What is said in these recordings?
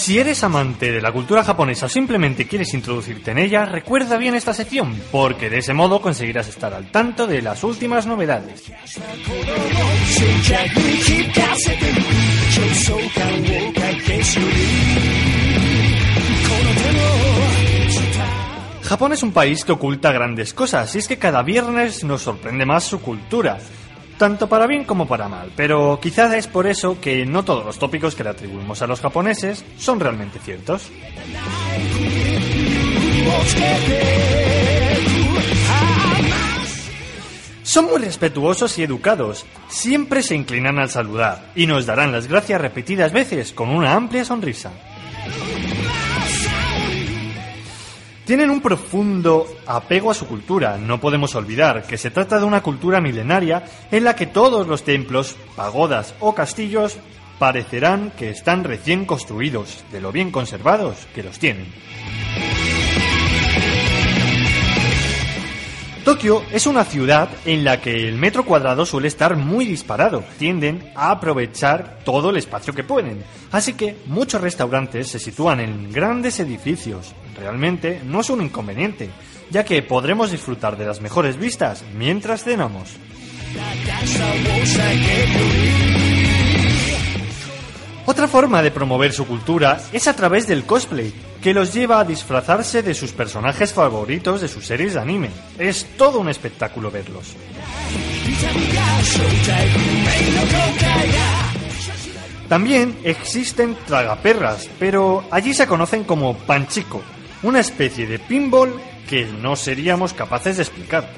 Si eres amante de la cultura japonesa o simplemente quieres introducirte en ella, recuerda bien esta sección, porque de ese modo conseguirás estar al tanto de las últimas novedades. Japón es un país que oculta grandes cosas y es que cada viernes nos sorprende más su cultura, tanto para bien como para mal, pero quizás es por eso que no todos los tópicos que le atribuimos a los japoneses son realmente ciertos. Son muy respetuosos y educados, siempre se inclinan al saludar y nos darán las gracias repetidas veces con una amplia sonrisa. Tienen un profundo apego a su cultura. No podemos olvidar que se trata de una cultura milenaria en la que todos los templos, pagodas o castillos parecerán que están recién construidos, de lo bien conservados que los tienen. Tokio es una ciudad en la que el metro cuadrado suele estar muy disparado. Tienden a aprovechar todo el espacio que pueden. Así que muchos restaurantes se sitúan en grandes edificios. Realmente no es un inconveniente, ya que podremos disfrutar de las mejores vistas mientras cenamos. Otra forma de promover su cultura es a través del cosplay, que los lleva a disfrazarse de sus personajes favoritos de sus series de anime. Es todo un espectáculo verlos. También existen tragaperras, pero allí se conocen como panchico, una especie de pinball que no seríamos capaces de explicar.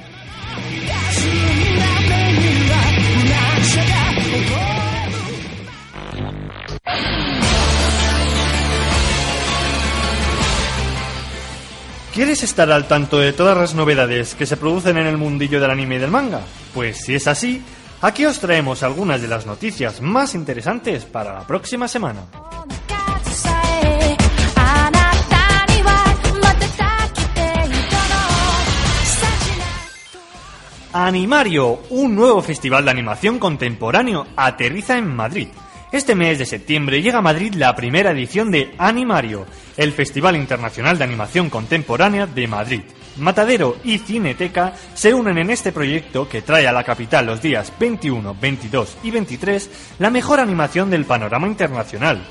¿Quieres estar al tanto de todas las novedades que se producen en el mundillo del anime y del manga? Pues si es así, aquí os traemos algunas de las noticias más interesantes para la próxima semana. Animario, un nuevo festival de animación contemporáneo, aterriza en Madrid. Este mes de septiembre llega a Madrid la primera edición de Animario, el Festival Internacional de Animación Contemporánea de Madrid. Matadero y Cineteca se unen en este proyecto que trae a la capital los días 21, 22 y 23 la mejor animación del panorama internacional.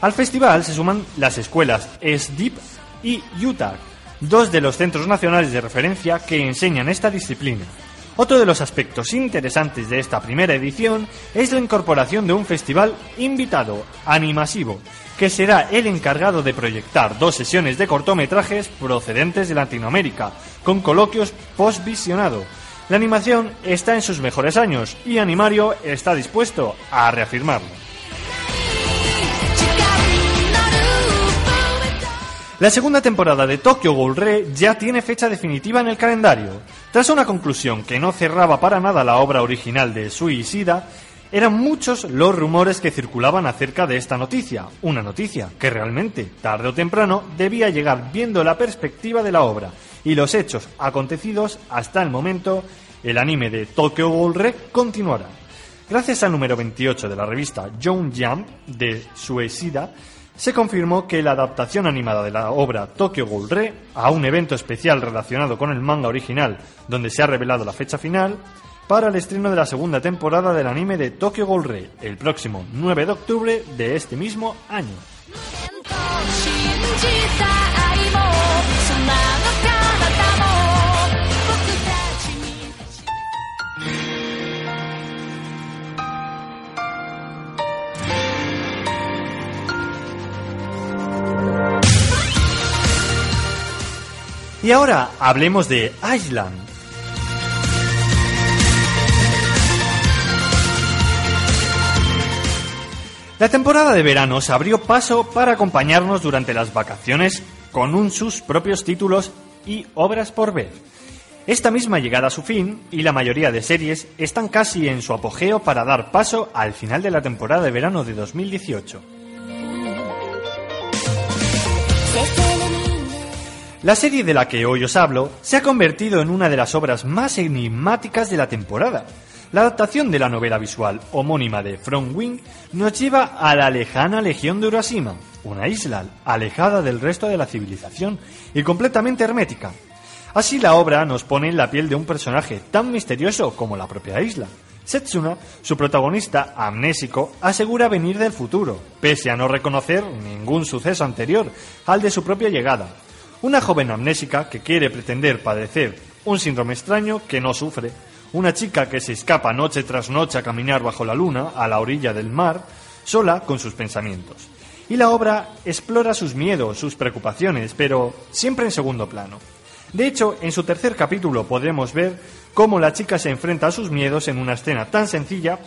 Al festival se suman las escuelas SDIP y UTAC, dos de los centros nacionales de referencia que enseñan esta disciplina. Otro de los aspectos interesantes de esta primera edición es la incorporación de un festival invitado, animasivo, que será el encargado de proyectar dos sesiones de cortometrajes procedentes de Latinoamérica, con coloquios post-visionado. La animación está en sus mejores años y Animario está dispuesto a reafirmarlo. La segunda temporada de Tokyo Ghoul Re ya tiene fecha definitiva en el calendario. Tras una conclusión que no cerraba para nada la obra original de Sui Ishida, eran muchos los rumores que circulaban acerca de esta noticia, una noticia que realmente, tarde o temprano, debía llegar viendo la perspectiva de la obra y los hechos acontecidos hasta el momento, el anime de Tokyo Ghoul Re continuará. Gracias al número 28 de la revista Young Jump de Suicida, se confirmó que la adaptación animada de la obra Tokyo Ghoul Re a un evento especial relacionado con el manga original, donde se ha revelado la fecha final, para el estreno de la segunda temporada del anime de Tokyo Ghoul Re, el próximo 9 de octubre de este mismo año. Y ahora hablemos de Island. La temporada de verano se abrió paso para acompañarnos durante las vacaciones con un sus propios títulos y obras por ver. Esta misma llegada a su fin y la mayoría de series están casi en su apogeo para dar paso al final de la temporada de verano de 2018. La serie de la que hoy os hablo se ha convertido en una de las obras más enigmáticas de la temporada. La adaptación de la novela visual homónima de From Wing nos lleva a la lejana legión de Urashima, una isla alejada del resto de la civilización y completamente hermética. Así la obra nos pone en la piel de un personaje tan misterioso como la propia isla. Setsuna, su protagonista amnésico, asegura venir del futuro, pese a no reconocer ningún suceso anterior al de su propia llegada. Una joven amnésica que quiere pretender padecer un síndrome extraño que no sufre. Una chica que se escapa noche tras noche a caminar bajo la luna, a la orilla del mar, sola con sus pensamientos. Y la obra explora sus miedos, sus preocupaciones, pero siempre en segundo plano. De hecho, en su tercer capítulo podremos ver cómo la chica se enfrenta a sus miedos en una escena tan sencilla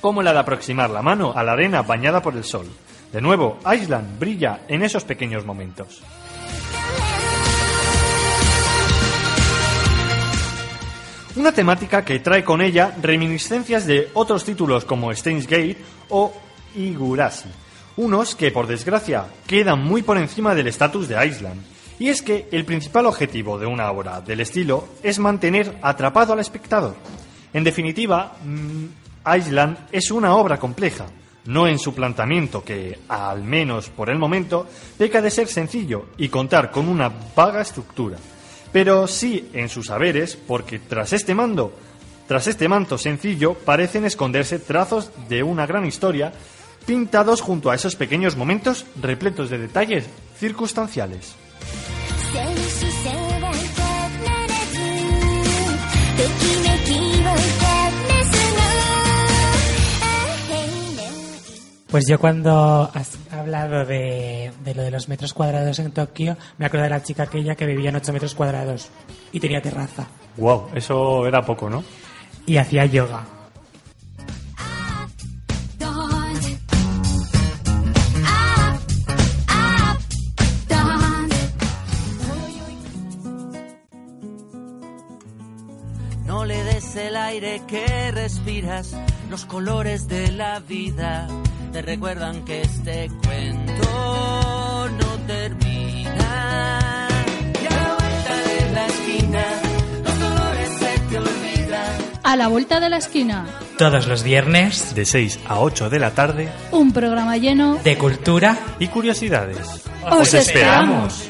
como la de aproximar la mano a la arena bañada por el sol. De nuevo, Island brilla en esos pequeños momentos. Una temática que trae con ella reminiscencias de otros títulos como Steins Gate o Igurashi, unos que por desgracia quedan muy por encima del estatus de Island. Y es que el principal objetivo de una obra del estilo es mantener atrapado al espectador. En definitiva, mm, Island es una obra compleja, no en su planteamiento que, al menos por el momento, peca de ser sencillo y contar con una vaga estructura pero sí en sus saberes, porque tras este mando, tras este manto sencillo, parecen esconderse trazos de una gran historia, pintados junto a esos pequeños momentos repletos de detalles circunstanciales. Pues yo cuando hablado de, de, lo de los metros cuadrados en Tokio, me acuerdo de la chica aquella que vivía en 8 metros cuadrados y tenía terraza. Wow, eso era poco, ¿no? Y hacía yoga. No le des el aire que respiras, los colores de la vida te recuerdan que este cuento no termina. Y a la vuelta de la esquina, los dolores se te olvidan. A la vuelta de la esquina, Todos los viernes De 6 a 8 de la tarde un programa lleno de cultura y curiosidades. ¡Os esperamos!